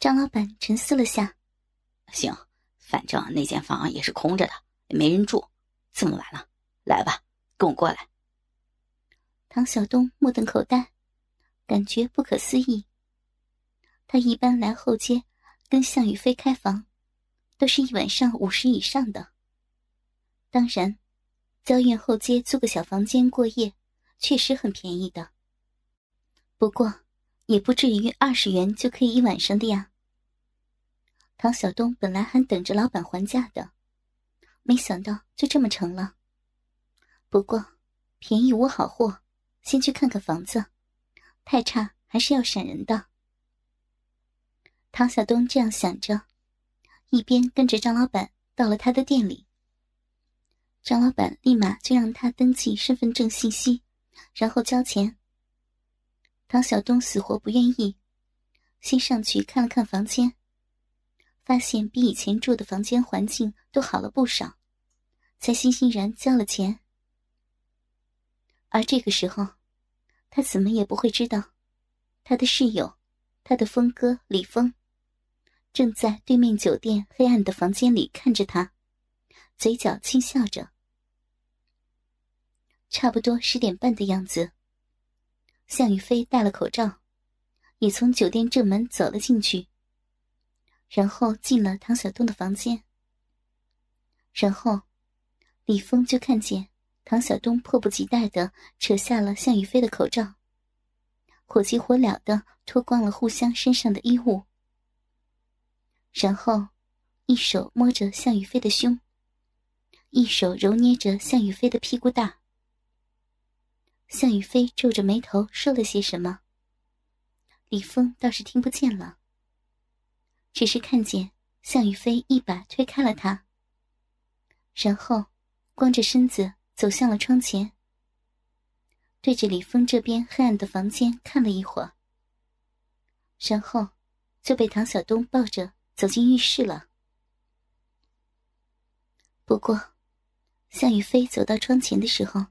张老板沉思了下，行，反正那间房也是空着的，也没人住。这么晚了，来吧，跟我过来。唐晓东目瞪口呆，感觉不可思议。他一般来后街跟向宇飞开房，都是一晚上五十以上的。当然，郊院后街租个小房间过夜，确实很便宜的。不过，也不至于二十元就可以一晚上的呀。唐小东本来还等着老板还价的，没想到就这么成了。不过，便宜无好货。先去看看房子，太差还是要闪人的。唐小东这样想着，一边跟着张老板到了他的店里。张老板立马就让他登记身份证信息，然后交钱。唐小东死活不愿意，先上去看了看房间，发现比以前住的房间环境都好了不少，才欣欣然交了钱。而这个时候，他怎么也不会知道，他的室友，他的峰哥李峰，正在对面酒店黑暗的房间里看着他，嘴角轻笑着。差不多十点半的样子，向宇飞戴了口罩，也从酒店正门走了进去，然后进了唐小东的房间。然后，李峰就看见。唐小东迫不及待的扯下了向宇飞的口罩，火急火燎的脱光了互相身上的衣物，然后一手摸着向宇飞的胸，一手揉捏着向宇飞的屁股大。向宇飞皱着眉头说了些什么，李峰倒是听不见了，只是看见向宇飞一把推开了他，然后光着身子。走向了窗前，对着李峰这边黑暗的房间看了一会儿，然后就被唐晓东抱着走进浴室了。不过，向宇飞走到窗前的时候，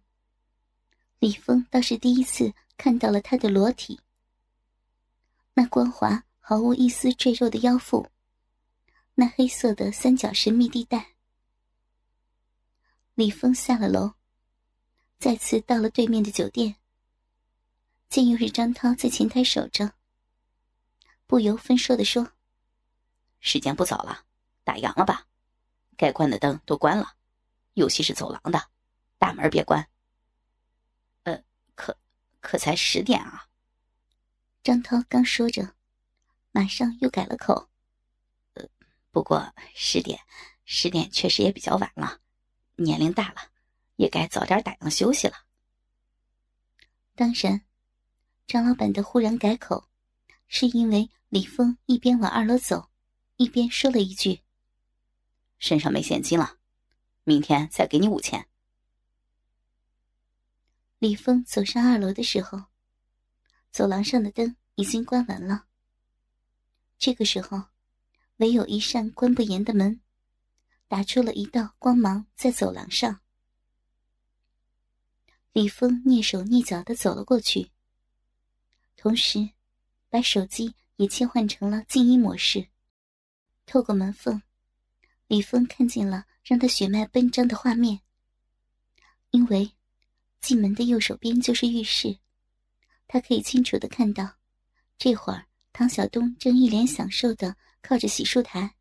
李峰倒是第一次看到了他的裸体，那光滑毫无一丝赘肉的腰腹，那黑色的三角神秘地带。李峰下了楼。再次到了对面的酒店，见又是张涛在前台守着，不由分说的说：“时间不早了，打烊了吧？该关的灯都关了，尤其是走廊的，大门别关。”“，可才十点啊！”张涛刚说着，马上又改了口：“呃，不过十点，十点确实也比较晚了，年龄大了。”也该早点打烊休息了。当然，张老板的忽然改口，是因为李峰一边往二楼走，一边说了一句：“身上没现金了，明天再给你五千。”李峰走上二楼的时候，走廊上的灯已经关完了。这个时候，唯有一扇关不严的门，打出了一道光芒在走廊上。李峰蹑手蹑脚的走了过去，同时把手机也切换成了静音模式。透过门缝，李峰看见了让他血脉奔张的画面。因为进门的右手边就是浴室，他可以清楚的看到，这会儿唐小东正一脸享受的靠着洗漱台，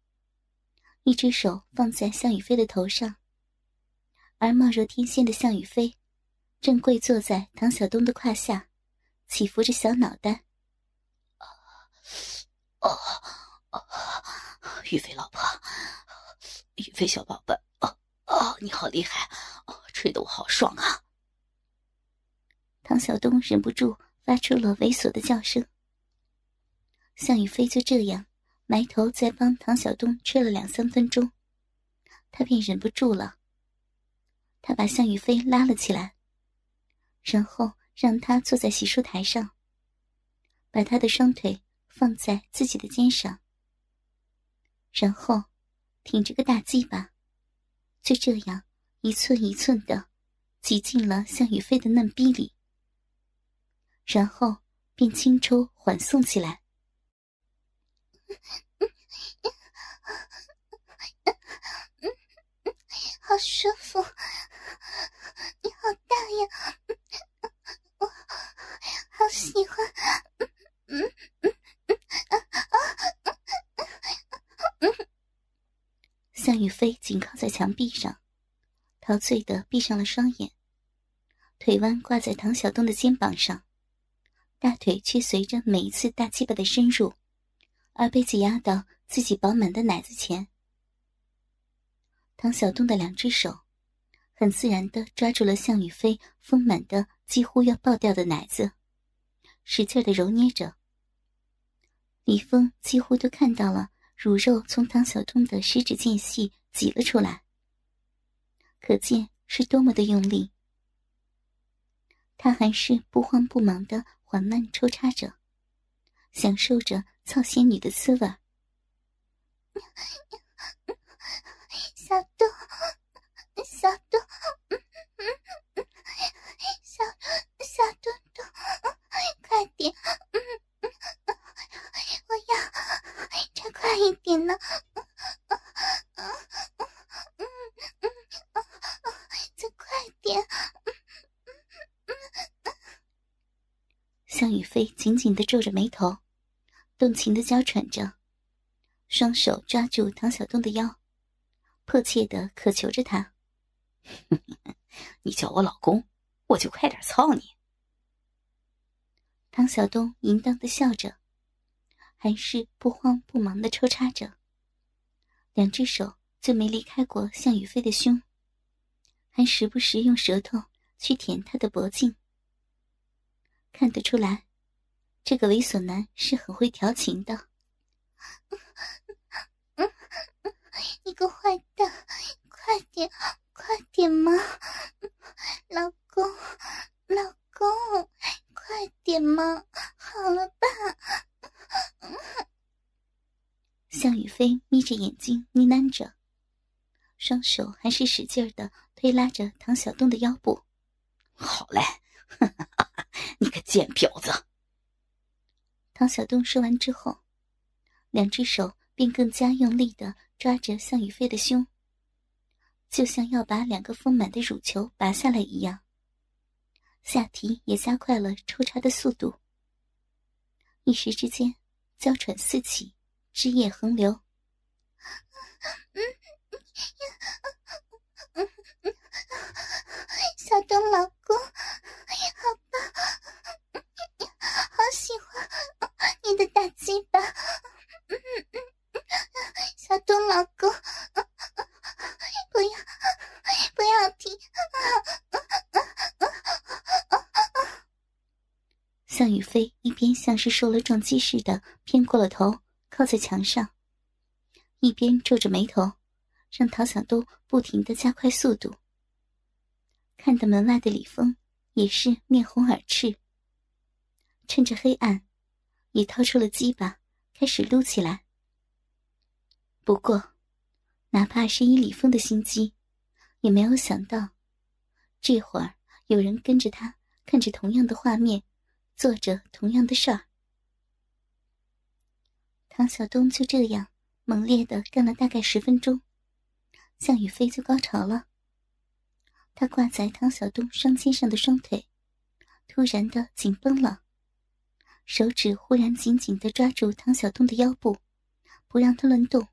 一只手放在向宇飞的头上，而貌若天仙的向宇飞。正跪坐在唐小东的胯下，起伏着小脑袋。哦哦，玉飞老婆，玉飞小宝贝，哦哦，你好厉害，哦，吹得我好爽啊！唐小东忍不住发出了猥琐的叫声。向宇飞就这样埋头在帮唐小东吹了两三分钟，他便忍不住了。他把向宇飞拉了起来。然后让他坐在洗漱台上，把他的双腿放在自己的肩上，然后挺着个大鸡巴，就这样一寸一寸的挤进了向宇飞的嫩逼里，然后便轻抽缓送起来。好舒服，你好大呀，我好喜欢。嗯嗯嗯啊啊向雨飞紧靠在墙壁上，陶醉的闭上了双眼，腿弯挂在唐小东的肩膀上，大腿却随着每一次大鸡巴的深入，而被挤压到自己饱满的奶子前。唐小东的两只手，很自然的抓住了向雨飞丰满的几乎要爆掉的奶子，使劲的揉捏着。李峰几乎都看到了乳肉从唐小东的食指间隙挤了出来，可见是多么的用力。他还是不慌不忙的缓慢抽插着，享受着操仙女的滋味。小东，小东，小小东东，快点，我要再快一点呢，再快点。向雨飞紧紧的皱着眉头，动情的娇喘着，双手抓住唐小东的腰。迫切的渴求着他，你叫我老公，我就快点操你。唐小东淫荡的笑着，还是不慌不忙的抽插着，两只手就没离开过向雨飞的胸，还时不时用舌头去舔他的脖颈。看得出来，这个猥琐男是很会调情的。你个坏蛋，快点，快点嘛！老公，老公，快点嘛！好了吧？向雨飞眯着眼睛呢喃着，双手还是使劲的推拉着唐小东的腰部。好嘞，贱婊子！唐小东说完之后，两只手便更加用力的。抓着向雨飞的胸，就像要把两个丰满的乳球拔下来一样。下体也加快了抽插的速度，一时之间，娇喘四起，汁液横流。小东老公，好棒，好喜欢你的大鸡巴。小东老公，不要不要停！向雨飞一边是受了撞击似的偏过了头，靠在墙上，一边皱着眉头，让唐小东不停的加快速度。看得门外的李峰也是面红耳赤，趁着黑暗，也掏出了鸡巴，开始撸起来。不过，哪怕是以李峰的心机，也没有想到，这会儿有人跟着他看着同样的画面，做着同样的事儿。唐小东就这样猛烈的干了大概十分钟，向雨飞就高潮了。他挂在唐小东双肩上的双腿，突然的紧绷了，手指忽然紧紧的抓住唐小东的腰部，不让他乱动。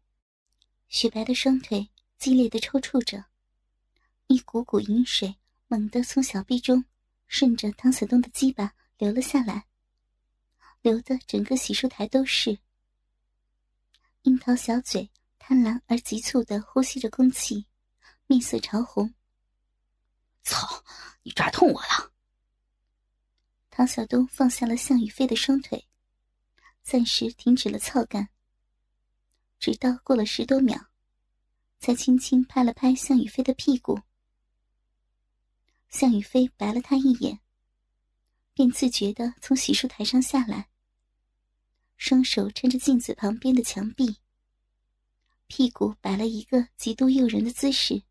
雪白的双腿激烈的抽搐着，一股股淫水猛地从小臂中顺着唐小东的鸡巴流了下来，流的整个洗漱台都是。樱桃小嘴贪婪而急促的呼吸着空气，面色潮红。操！你抓痛我了！唐小东放下了向雨飞的双腿，暂时停止了操干。直到过了十多秒，才轻轻拍了拍向雨飞的屁股。向雨飞白了他一眼，便自觉的从洗漱台上下来，双手撑着镜子旁边的墙壁，屁股摆了一个极度诱人的姿势，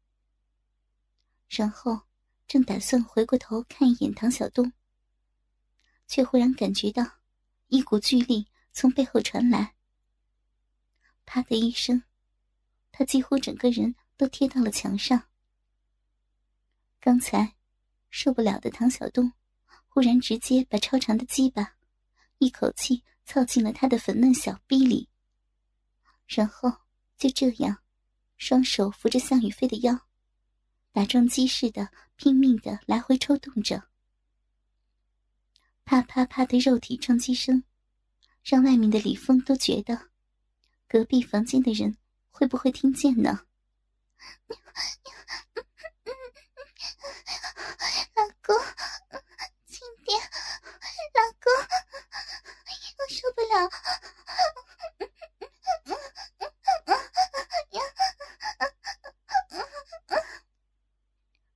然后正打算回过头看一眼唐小东，却忽然感觉到一股巨力从背后传来。啪的一声，他几乎整个人都贴到了墙上。刚才受不了的唐小东，忽然直接把超长的鸡巴一口气凑进了他的粉嫩小臂里，然后就这样，双手扶着向雨飞的腰，打桩机似的拼命的来回抽动着。啪啪啪的肉体撞击声，让外面的李峰都觉得，隔壁房间的人会不会听见呢？老公，轻点，老公，受不了。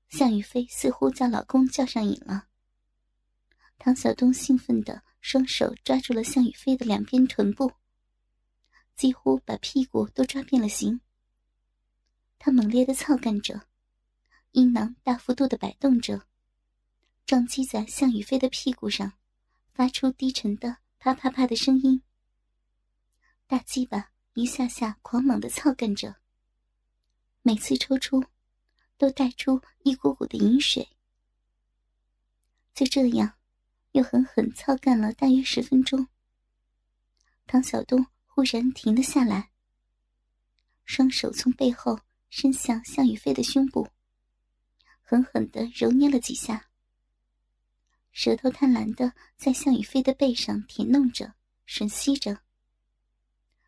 向雨飞似乎叫老公叫上瘾了。唐小东兴奋的双手抓住了向雨飞的两边臀部，几乎把屁股都抓变了形。他猛烈的操干着，阴囊大幅度的摆动着，撞击在向雨飞的屁股上，发出低沉的啪啪啪的声音。大鸡巴一下下狂猛的操干着，每次抽出，都带出一股股的饮水。就这样。又狠狠操干了大约十分钟，唐小东忽然停了下来，双手从背后伸向向雨飞的胸部，狠狠的揉捏了几下，舌头贪婪的在向雨飞的背上舔弄着、吮吸着，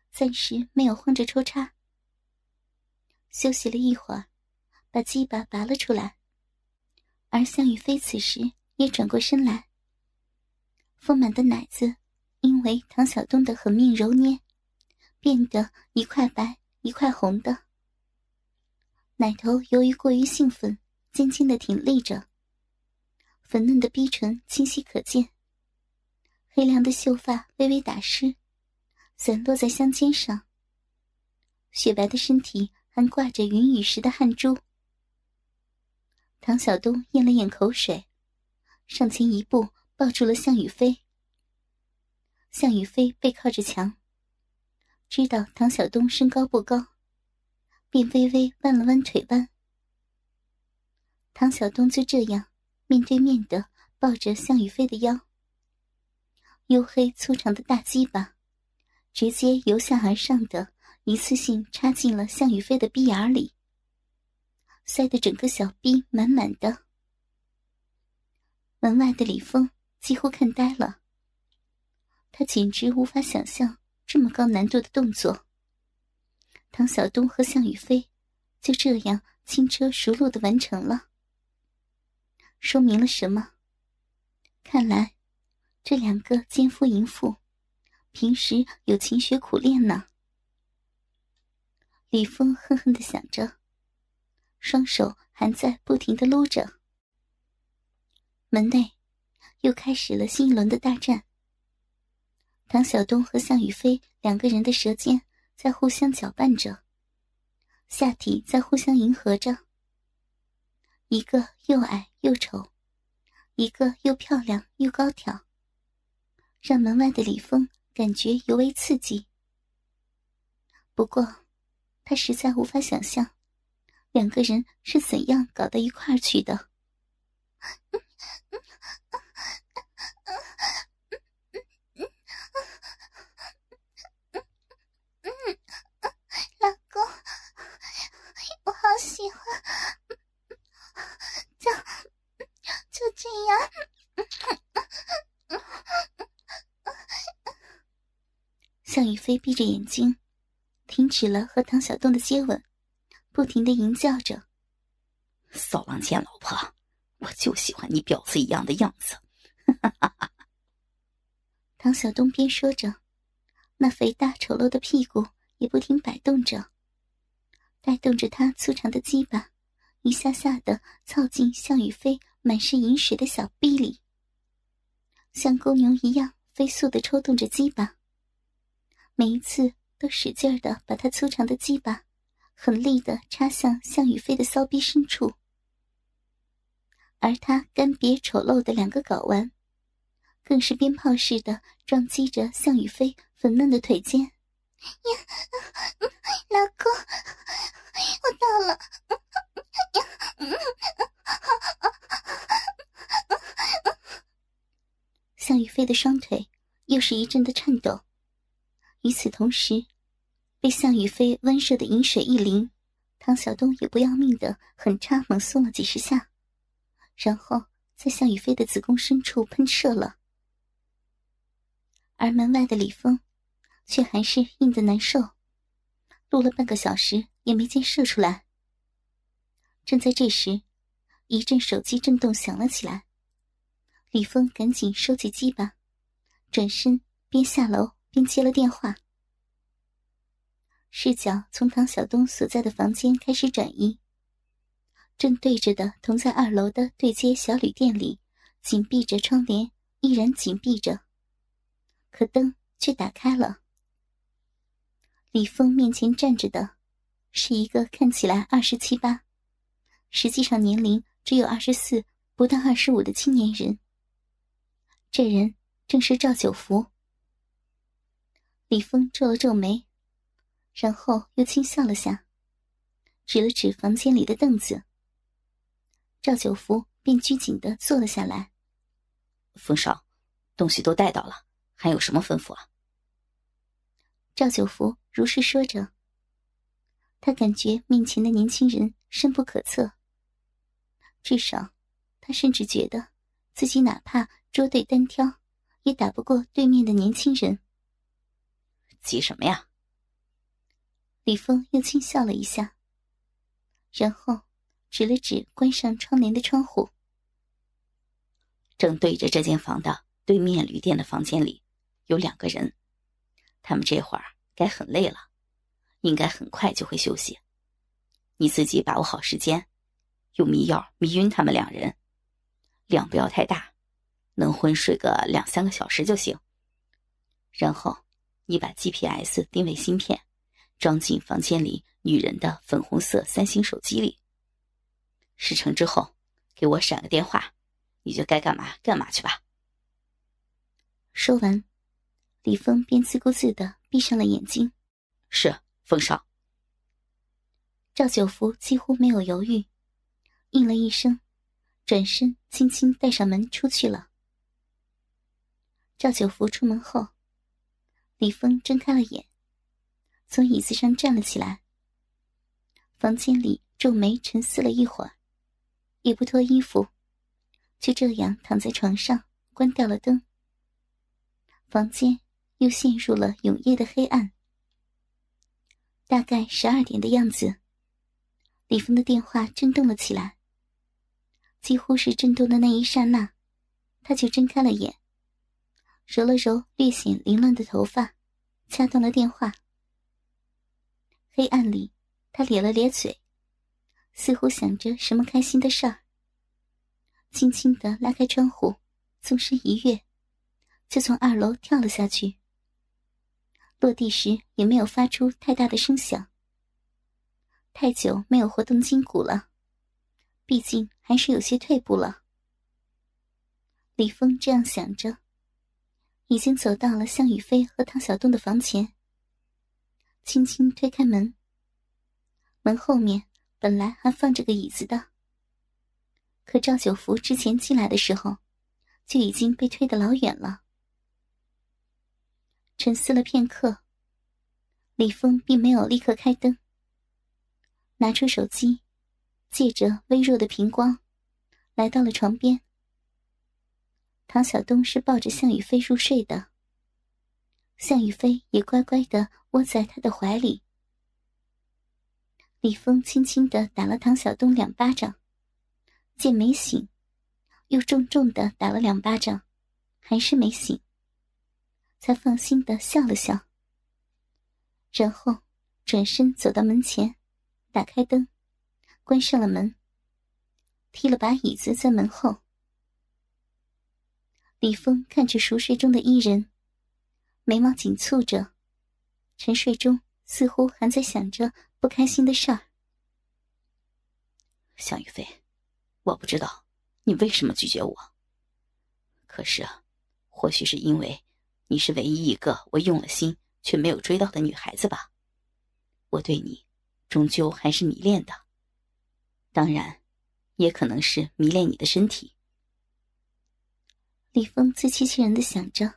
暂时没有慌着抽插。休息了一会儿，把鸡巴拔了出来，而向雨飞此时也转过身来。丰满的奶子，因为唐小东的狠命揉捏，变得一块白一块红的。奶头由于过于兴奋，尖尖的挺立着。粉嫩的逼唇清晰可见。黑亮的秀发微微打湿，散落在香肩上。雪白的身体还挂着云雨时的汗珠。唐晓东咽了咽口水，上前一步。抱住了向雨飞。向雨飞背靠着墙，知道唐晓东身高不高，便微微弯了弯腿弯。唐晓东就这样面对面的抱着向雨飞的腰，黝黑粗长的大鸡巴，直接由下而上的一次性插进了向雨飞的逼眼里，塞得整个小逼满满的。门外的李峰。几乎看呆了，他简直无法想象这么高难度的动作。唐小东和向雨飞就这样轻车熟路的完成了，说明了什么？看来这两个奸夫淫妇平时有勤学苦练呢。李峰恨恨的想着，双手还在不停的撸着。门内。又开始了新一轮的大战。唐小东和向雨飞两个人的舌尖在互相搅拌着，下体在互相迎合着。一个又矮又丑，一个又漂亮又高挑，让门外的李峰感觉尤为刺激。不过，他实在无法想象，两个人是怎样搞到一块儿去的。老公，我好喜欢，就这样。向雨飞闭着眼睛，停止了和唐小东的接吻，不停的吟叫着：“骚浪贱老婆，我就喜欢你婊子一样的样子。”唐小东边说着，那肥大丑陋的屁股也不停摆动着。带动着他粗长的鸡巴，一下下的操进向雨飞满是饮水的小臂里，像公牛一样飞速的抽动着鸡巴，每一次都使劲儿的把他粗长的鸡巴狠力的插向向宇飞的骚逼深处，而他干瘪丑陋的两个睾丸，更是鞭炮似的撞击着向宇飞粉嫩的腿尖。呀，老公，我到了。呀，嗯。向雨飞的双腿又是一阵的颤抖。与此同时，被向宇飞温热的饮水一淋，唐小东也不要命的狠插猛送了几十下，然后在向宇飞的子宫深处喷射了。而门外的李峰，却还是硬的难受，录了半个小时也没见射出来。正在这时，一阵手机震动响了起来，李峰赶紧收起鸡巴，转身边下楼边接了电话。视角从唐小东所在的房间开始转移，正对着的同在二楼的对接小旅店里，紧闭着窗帘，依然紧闭着。可灯却打开了。李峰面前站着的，是一个看起来二十七八，实际上年龄只有二十四不到二十五的青年人。这人正是赵九福。李峰皱了皱眉，然后又轻笑了下，指了指房间里的凳子。赵九福便拘谨的坐了下来。风少，东西都带到了。还有什么吩咐啊？赵九福如是说着。他感觉面前的年轻人深不可测。至少，他甚至觉得自己哪怕捉对单挑，也打不过对面的年轻人。急什么呀？李峰又轻笑了一下，然后指了指关上窗帘的窗户。正对着这间房的对面旅店的房间里。有两个人，他们这会儿该很累了，应该很快就会休息。你自己把握好时间，用迷药迷晕他们两人，量不要太大，能昏睡个两三个小时就行。然后你把 GPS 定位芯片装进房间里女人的粉红色三星手机里。事成之后，给我闪个电话，你就该干嘛干嘛去吧。说完。李峰便自顾自的闭上了眼睛。是风少。赵九福几乎没有犹豫，应了一声，转身轻轻带上门出去了。赵九福出门后，李峰睁开了眼，从椅子上站了起来。房间里皱眉沉思了一会儿，也不脱衣服，就这样躺在床上，关掉了灯。房间。又陷入了永夜的黑暗。大概十二点的样子，李峰的电话震动了起来。几乎是震动的那一刹那，他就睁开了眼，揉了揉略显凌乱的头发，掐断了电话。黑暗里，他咧了咧嘴，似乎想着什么开心的事儿。轻轻的拉开窗户，纵身一跃，就从二楼跳了下去。落地时也没有发出太大的声响。太久没有活动筋骨了，毕竟还是有些退步了。李峰这样想着，已经走到了向宇飞和唐小东的房前，轻轻推开门。门后面本来还放着个椅子的，可赵九福之前进来的时候，就已经被推得老远了。沉思了片刻，李峰并没有立刻开灯，拿出手机，借着微弱的屏光，来到了床边。唐小东是抱着向宇飞入睡的，向宇飞也乖乖的窝在他的怀里。李峰轻轻的打了唐小东两巴掌，见没醒，又重重的打了两巴掌，还是没醒。才放心的笑了笑，然后转身走到门前，打开灯，关上了门，踢了把椅子在门后。李峰看着熟睡中的伊人，眉毛紧蹙着，沉睡中似乎还在想着不开心的事儿。向宇飞，我不知道你为什么拒绝我，可是，或许是因为。你是唯一一个我用了心却没有追到的女孩子吧？我对你，终究还是迷恋的。当然，也可能是迷恋你的身体。李峰自欺欺人的想着，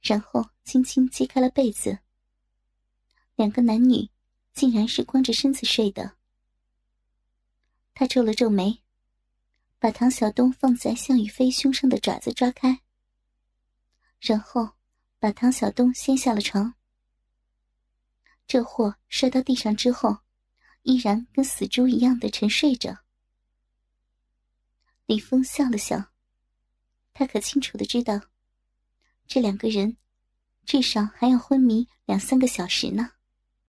然后轻轻揭开了被子。两个男女竟然是光着身子睡的。他皱了皱眉，把唐小东放在向宇飞胸上的爪子抓开，然后把唐小东掀下了床。这货摔到地上之后，依然跟死猪一样的沉睡着。李峰笑了笑，他可清楚的知道，这两个人至少还要昏迷两三个小时呢。